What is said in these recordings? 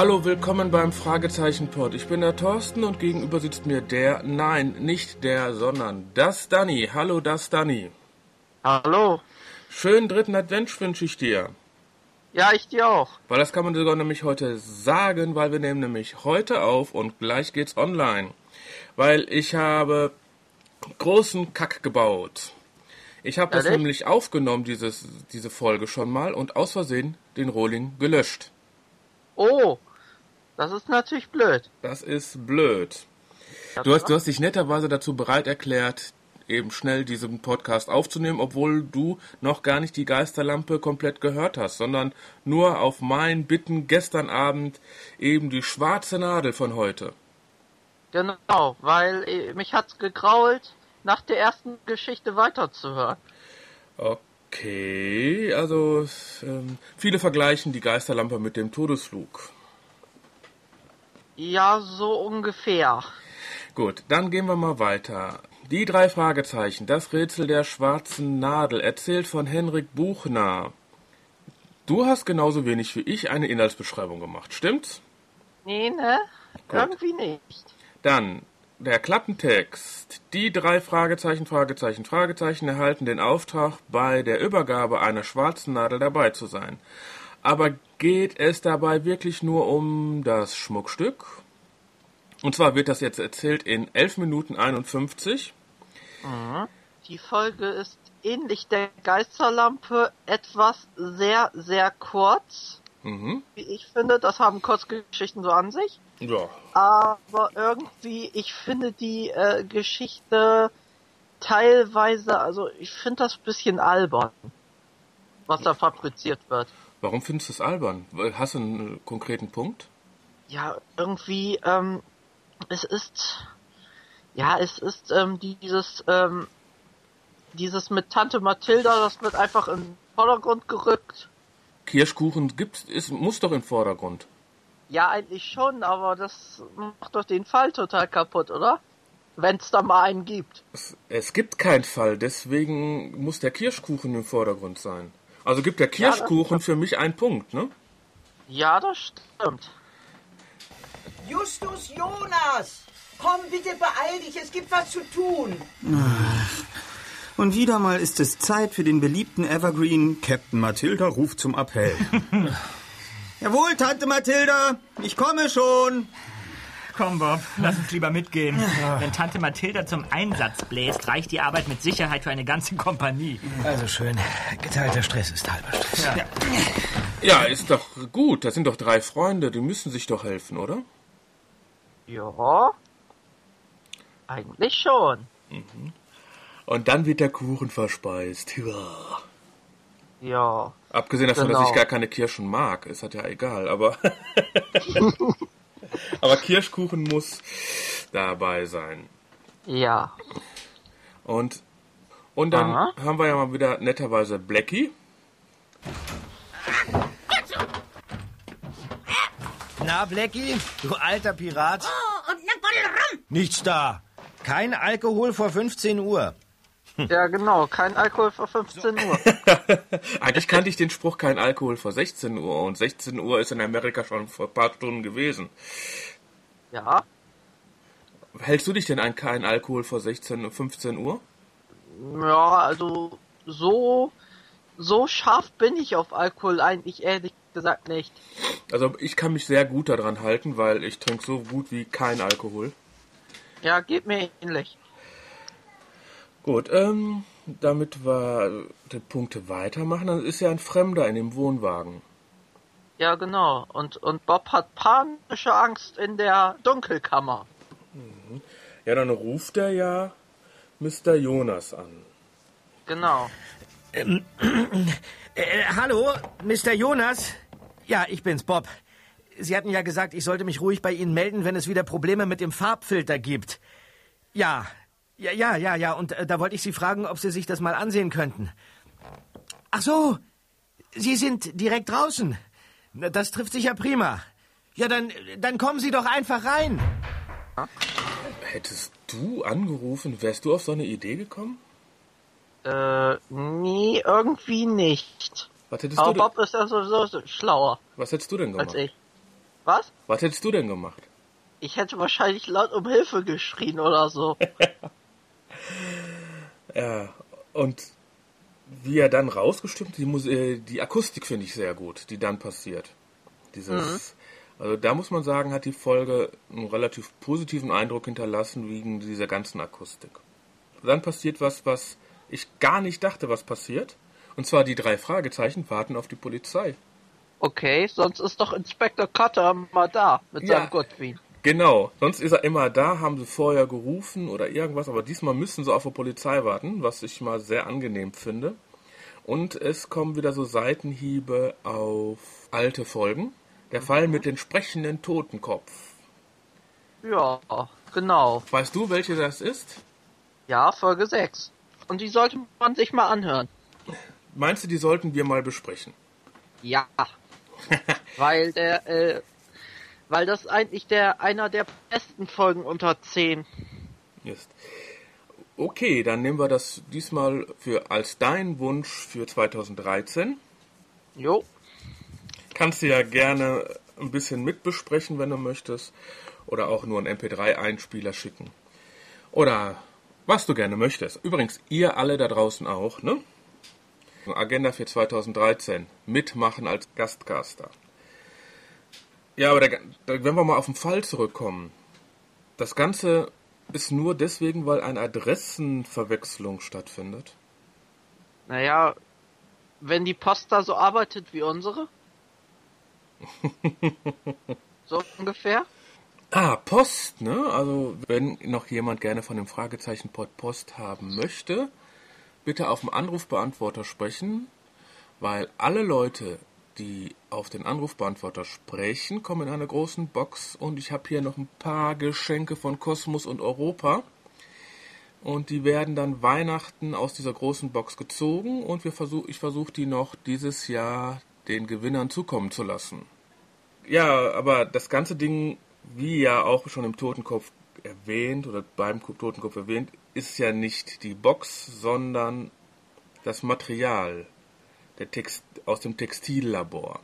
Hallo, willkommen beim Fragezeichen-Pod. Ich bin der Thorsten und gegenüber sitzt mir der, nein, nicht der, sondern das Danny. Hallo, das Danny. Hallo. Schönen dritten Advent wünsche ich dir. Ja, ich dir auch. Weil das kann man sogar nämlich heute sagen, weil wir nehmen nämlich heute auf und gleich geht's online. Weil ich habe großen Kack gebaut. Ich habe das nämlich aufgenommen, dieses, diese Folge schon mal, und aus Versehen den Rohling gelöscht. Oh, das ist natürlich blöd. Das ist blöd. Du hast, du hast dich netterweise dazu bereit erklärt, eben schnell diesen Podcast aufzunehmen, obwohl du noch gar nicht die Geisterlampe komplett gehört hast, sondern nur auf mein Bitten gestern Abend eben die schwarze Nadel von heute. Genau, weil äh, mich hat's gegrault, nach der ersten Geschichte weiterzuhören. Okay, also ähm, viele vergleichen die Geisterlampe mit dem Todesflug. Ja, so ungefähr. Gut, dann gehen wir mal weiter. Die drei Fragezeichen, das Rätsel der schwarzen Nadel, erzählt von Henrik Buchner. Du hast genauso wenig wie ich eine Inhaltsbeschreibung gemacht, stimmt's? Nee, ne? Gut. Irgendwie nicht. Dann der Klappentext. Die drei Fragezeichen, Fragezeichen, Fragezeichen erhalten den Auftrag, bei der Übergabe einer schwarzen Nadel dabei zu sein. Aber geht es dabei wirklich nur um das Schmuckstück? Und zwar wird das jetzt erzählt in 11 Minuten 51. Die Folge ist ähnlich der Geisterlampe etwas sehr, sehr kurz. Mhm. Wie ich finde, das haben Kurzgeschichten so an sich. Ja. aber irgendwie, ich finde die äh, Geschichte teilweise, also ich finde das ein bisschen albern, was da fabriziert wird. Warum findest du es albern? Hast du einen konkreten Punkt? Ja, irgendwie, ähm, es ist, ja, es ist ähm, dieses, ähm, dieses mit Tante Mathilda, das wird einfach in den Vordergrund gerückt. Kirschkuchen gibt's, ist, muss doch im Vordergrund. Ja, eigentlich schon, aber das macht doch den Fall total kaputt, oder? Wenn's da mal einen gibt. Es, es gibt keinen Fall, deswegen muss der Kirschkuchen im Vordergrund sein. Also gibt der Kirschkuchen für mich einen Punkt, ne? Ja, das stimmt. Justus Jonas! Komm, bitte beeil dich, es gibt was zu tun. Und wieder mal ist es Zeit für den beliebten Evergreen Captain Mathilda ruft zum Appell. Jawohl, Tante Mathilda, ich komme schon. Komm, Bob, lass uns lieber mitgehen. Wenn Tante Mathilda zum Einsatz bläst, reicht die Arbeit mit Sicherheit für eine ganze Kompanie. Also schön. Geteilter Stress ist halber Stress. Ja. Ja, ist doch gut. Das sind doch drei Freunde, die müssen sich doch helfen, oder? Ja. Eigentlich schon. Und dann wird der Kuchen verspeist. Ja. Ja. Abgesehen davon, dass Genau. ich gar keine Kirschen mag, ist das ja egal, aber. aber Kirschkuchen muss dabei sein. Ja. Und, und dann Aha. haben wir ja mal wieder netterweise Blackie. Na, Blackie, du alter Pirat. Oh, und ne Bottle rum. Nichts da. Kein Alkohol vor 15 Uhr. Ja, genau. Kein Alkohol vor 15 Uhr. Eigentlich kannte ich den Spruch kein Alkohol vor 16 Uhr und 16 Uhr ist in Amerika schon vor ein paar Stunden gewesen. Ja. Hältst du dich denn an kein Alkohol vor 16, 15 Uhr? Ja, also so so scharf bin ich auf Alkohol eigentlich ehrlich gesagt nicht. Also ich kann mich sehr gut daran halten, weil ich trinke so gut wie kein Alkohol. Ja, geht mir ähnlich. Gut, ähm, damit wir die Punkte weitermachen, dann ist ja ein Fremder in dem Wohnwagen. Ja, genau. Und und Bob hat panische Angst in der Dunkelkammer. Ja, dann ruft er ja Mr. Jonas an. Genau. Äh, hallo, Mr. Jonas? Ja, ich bin's, Bob. Sie hatten ja gesagt, ich sollte mich ruhig bei Ihnen melden, wenn es wieder Probleme mit dem Farbfilter gibt. Ja, ja, ja, ja, ja. Und äh, da wollte ich Sie fragen, ob Sie sich das mal ansehen könnten. Ach so, Sie sind direkt draußen. Das trifft sich ja prima. Ja, dann, dann kommen Sie doch einfach rein. Hättest du angerufen, wärst du auf so eine Idee gekommen? Äh, nee, irgendwie nicht. Was hättest, Aber du, denn, Bob ist ja sowieso so schlauer was hättest du denn als gemacht? ich. Was? Was hättest du denn gemacht? Ich hätte wahrscheinlich laut um Hilfe geschrien oder so. Ja, und wie er dann rausgestimmt, die, Mus äh, die Akustik finde ich sehr gut, die dann passiert. Dieses, also da muss man sagen, hat die Folge einen relativ positiven Eindruck hinterlassen wegen dieser ganzen Akustik. Dann passiert was, was ich gar nicht dachte, was passiert. Und zwar die drei Fragezeichen warten auf die Polizei. Okay, sonst ist doch Inspector Cutter mal da mit Ja. seinem Godwin. Genau, sonst ist er immer da, haben sie vorher gerufen oder irgendwas, aber diesmal müssen sie auf die Polizei warten, was ich mal sehr angenehm finde. Und es kommen wieder so Seitenhiebe auf alte Folgen. Der Fall mit den sprechenden Totenkopf. Ja, genau. Weißt du, welche das ist? Ja, Folge 6. Und die sollte man sich mal anhören. Meinst du, die sollten wir mal besprechen? Ja. weil der, äh, weil das eigentlich der einer der besten Folgen unter 10. Ist. Okay, dann nehmen wir das diesmal für als dein Wunsch für 2013. Jo. Kannst du ja gerne ein bisschen mitbesprechen, wenn du möchtest. Oder auch nur einen MP3-Einspieler schicken. Oder was du gerne möchtest. Übrigens, ihr alle da draußen auch, ne? Agenda für 2013. Mitmachen als Gastcaster. Ja, aber der, der, wenn wir mal auf den Fall zurückkommen. Das Ganze ist nur deswegen, weil eine Adressenverwechslung stattfindet. Naja, wenn die Post da so arbeitet wie unsere. so ungefähr. Ah, Post, ne? Also, wenn noch jemand gerne von dem Fragezeichen Post haben möchte, bitte auf dem Anrufbeantworter sprechen, weil alle Leute, die auf den Anrufbeantworter sprechen, kommen in einer großen Box und ich habe hier noch ein paar Geschenke von Kosmos und Europa. Und die werden dann Weihnachten aus dieser großen Box gezogen und wir versuch, ich versuche die noch dieses Jahr den Gewinnern zukommen zu lassen. Ja, aber das ganze Ding, wie ja auch schon im Totenkopf erwähnt oder beim Totenkopf erwähnt, ist ja nicht die Box, sondern das Material der Text, aus dem Textillabor.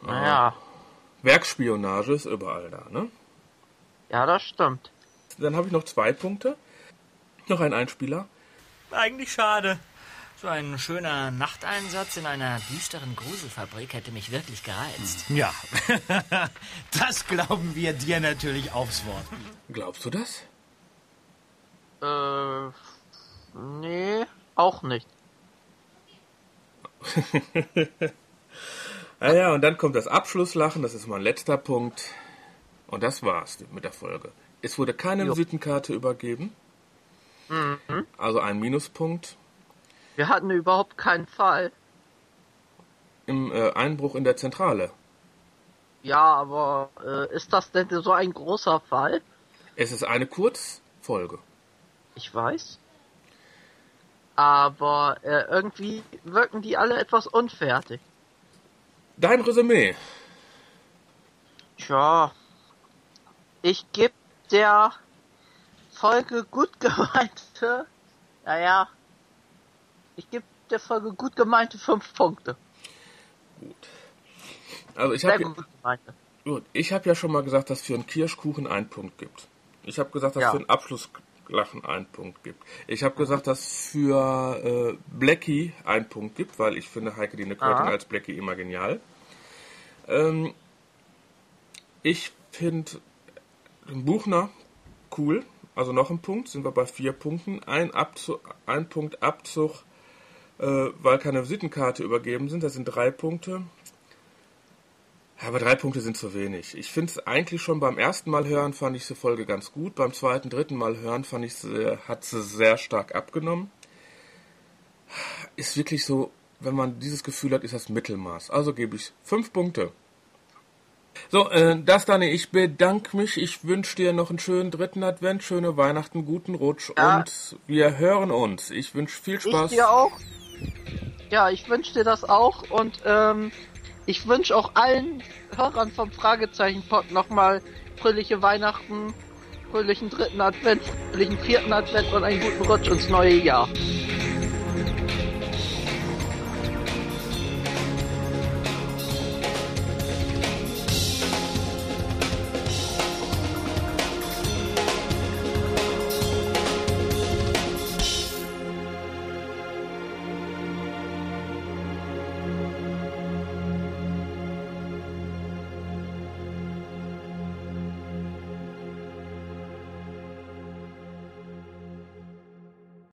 Naja, Werkspionage ist überall da, ne? ja, das stimmt. Dann habe ich noch zwei Punkte. Noch ein Einspieler. Eigentlich schade. So ein schöner Nachteinsatz in einer düsteren Gruselfabrik hätte mich wirklich gereizt. Ja, das glauben wir dir natürlich aufs Wort. Glaubst du das? Äh, nee, auch nicht. Ah ja, und dann kommt das Abschlusslachen, das ist mein letzter Punkt. Und das war's mit der Folge. Es wurde keine Jo. Visitenkarte übergeben. Also ein Minuspunkt. Wir hatten überhaupt keinen Fall. Im äh, Einbruch in der Zentrale. Ja, aber äh, ist das denn so ein großer Fall? Es ist eine Kurzfolge. Ich weiß. Aber äh, irgendwie wirken die alle etwas unfertig. Dein Resümee. Tja, ich gebe der Folge gut gemeinte, naja, ich gebe der Folge gut gemeinte fünf Punkte. Also ich habe gut gemeinte. gut, ich habe ja schon mal gesagt, dass für einen Kirschkuchen einen Punkt gibt. Ich habe gesagt, dass Ja. für einen Abschlusslachen einen Punkt gibt. Ich habe gesagt, dass für äh, Blackie einen Punkt gibt, weil ich finde Heike Dine Körting als Blackie immer genial. Ähm, ich finde Buchner cool. Also noch ein Punkt, sind wir bei vier Punkten. Ein, Abzug, ein Punkt Abzug, äh, weil keine Visitenkarte übergeben sind. Das sind drei Punkte. Aber drei Punkte sind zu wenig. Ich finde es eigentlich schon beim ersten Mal hören fand ich die Folge ganz gut. Beim zweiten, dritten Mal hören fand ich sie, hat sie sehr stark abgenommen. Ist wirklich so, wenn man dieses Gefühl hat, ist das Mittelmaß. Also gebe ich fünf Punkte. So, äh, das Dani, ich bedanke mich. Ich wünsche dir noch einen schönen dritten Advent, schöne Weihnachten, guten Rutsch Ja. und wir hören uns. Ich wünsche viel Ich Spaß. dir auch. Ja, ich wünsche dir das auch und ähm, ich wünsche auch allen Hörern vom Fragezeichen-Pod nochmal fröhliche Weihnachten, fröhlichen dritten Advent, fröhlichen vierten Advent und einen guten Rutsch ins neue Jahr.